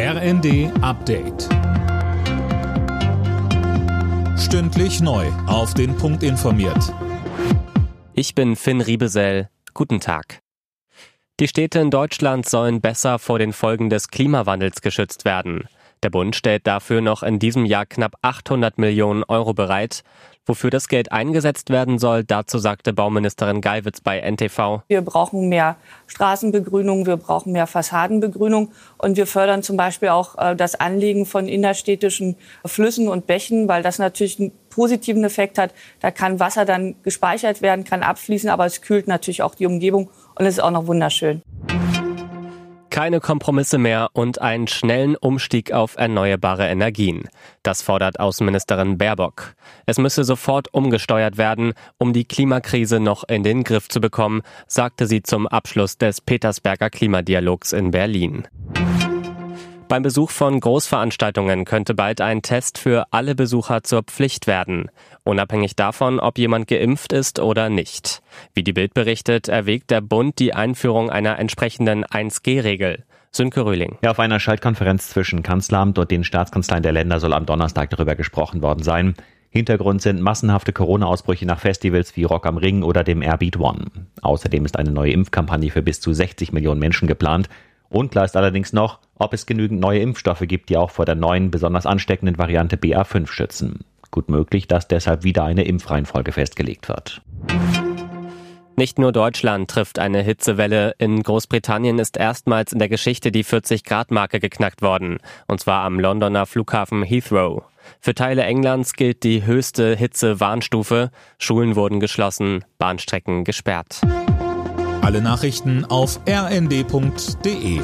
RND Update. Stündlich neu. Auf den Punkt informiert. Ich bin Finn Riebesell. Guten Tag. Die Städte in Deutschland sollen besser vor den Folgen des Klimawandels geschützt werden. Der Bund stellt dafür noch in diesem Jahr knapp 800 Millionen Euro bereit. Wofür das Geld eingesetzt werden soll, dazu sagte Bauministerin Geiwitz bei NTV. Wir brauchen mehr Straßenbegrünung, wir brauchen mehr Fassadenbegrünung und wir fördern zum Beispiel auch äh, das Anlegen von innerstädtischen Flüssen und Bächen, weil das natürlich einen positiven Effekt hat. Da kann Wasser dann gespeichert werden, kann abfließen, aber es kühlt natürlich auch die Umgebung und es ist auch noch wunderschön. Keine Kompromisse mehr und einen schnellen Umstieg auf erneuerbare Energien. Das fordert Außenministerin Baerbock. Es müsse sofort umgesteuert werden, um die Klimakrise noch in den Griff zu bekommen, sagte sie zum Abschluss des Petersberger Klimadialogs in Berlin. Beim Besuch von Großveranstaltungen könnte bald ein Test für alle Besucher zur Pflicht werden, unabhängig davon, ob jemand geimpft ist oder nicht. Wie die Bild berichtet, erwägt der Bund die Einführung einer entsprechenden 1G-Regel. Sönke Röhling. Ja, auf einer Schaltkonferenz zwischen Kanzleramt und den Staatskanzleien der Länder soll am Donnerstag darüber gesprochen worden sein. Hintergrund sind massenhafte Corona-Ausbrüche nach Festivals wie Rock am Ring oder dem Airbeat One. Außerdem ist eine neue Impfkampagne für bis zu 60 Millionen Menschen geplant. Unklar ist allerdings noch, ob es genügend neue Impfstoffe gibt, die auch vor der neuen, besonders ansteckenden Variante BA5 schützen. Gut möglich, dass deshalb wieder eine Impfreihenfolge festgelegt wird. Nicht nur Deutschland trifft eine Hitzewelle. In Großbritannien ist erstmals in der Geschichte die 40-Grad-Marke geknackt worden. Und zwar am Londoner Flughafen Heathrow. Für Teile Englands gilt die höchste Hitze-Warnstufe. Schulen wurden geschlossen, Bahnstrecken gesperrt. Alle Nachrichten auf rnd.de